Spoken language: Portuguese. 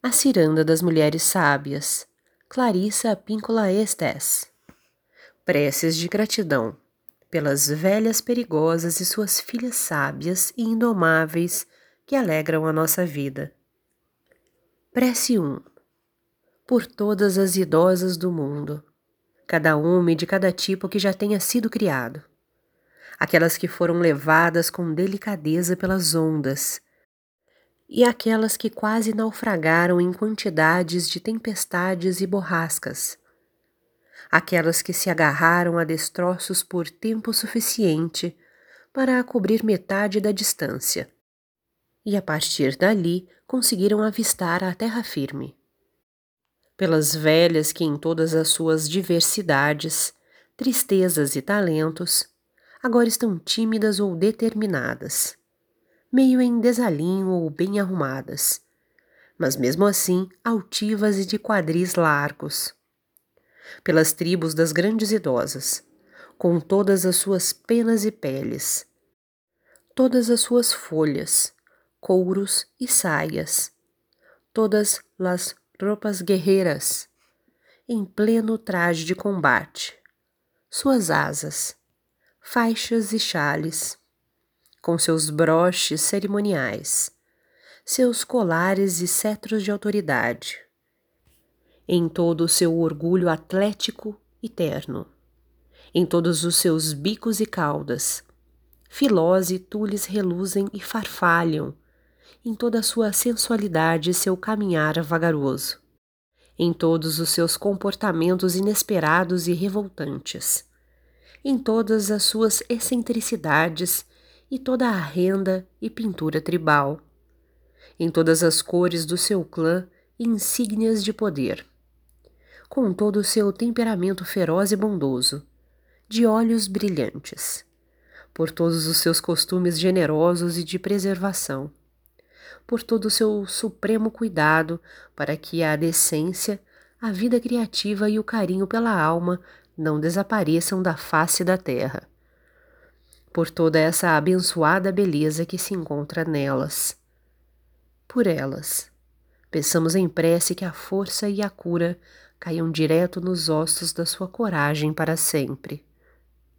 A Ciranda das Mulheres Sábias, Clarissa Píncola Estes. Preces de gratidão pelas velhas perigosas e suas filhas sábias e indomáveis que alegram a nossa vida. Prece 1. Por todas as idosas do mundo, cada uma e de cada tipo que já tenha sido criado. Aquelas que foram levadas com delicadeza pelas ondas, e aquelas que quase naufragaram em quantidades de tempestades e borrascas, aquelas que se agarraram a destroços por tempo suficiente para cobrir metade da distância, e a partir dali conseguiram avistar a terra firme. Pelas velhas que, em todas as suas diversidades, tristezas e talentos, agora estão tímidas ou determinadas meio em desalinho ou bem arrumadas, mas mesmo assim altivas e de quadris largos. Pelas tribos das grandes idosas, com todas as suas penas e peles, todas as suas folhas, couros e saias, todas as roupas guerreiras, em pleno traje de combate, suas asas, faixas e chales, com seus broches cerimoniais, seus colares e cetros de autoridade, em todo o seu orgulho atlético e terno, em todos os seus bicos e caudas, filós e tules reluzem e farfalham, em toda a sua sensualidade e seu caminhar vagaroso, em todos os seus comportamentos inesperados e revoltantes, em todas as suas excentricidades e toda a renda e pintura tribal, em todas as cores do seu clã e insígnias de poder, com todo o seu temperamento feroz e bondoso, de olhos brilhantes, por todos os seus costumes generosos e de preservação, por todo o seu supremo cuidado para que a decência, a vida criativa e o carinho pela alma não desapareçam da face da terra por toda essa abençoada beleza que se encontra nelas. Por elas, peçamos em prece que a força e a cura caiam direto nos ossos da sua coragem para sempre.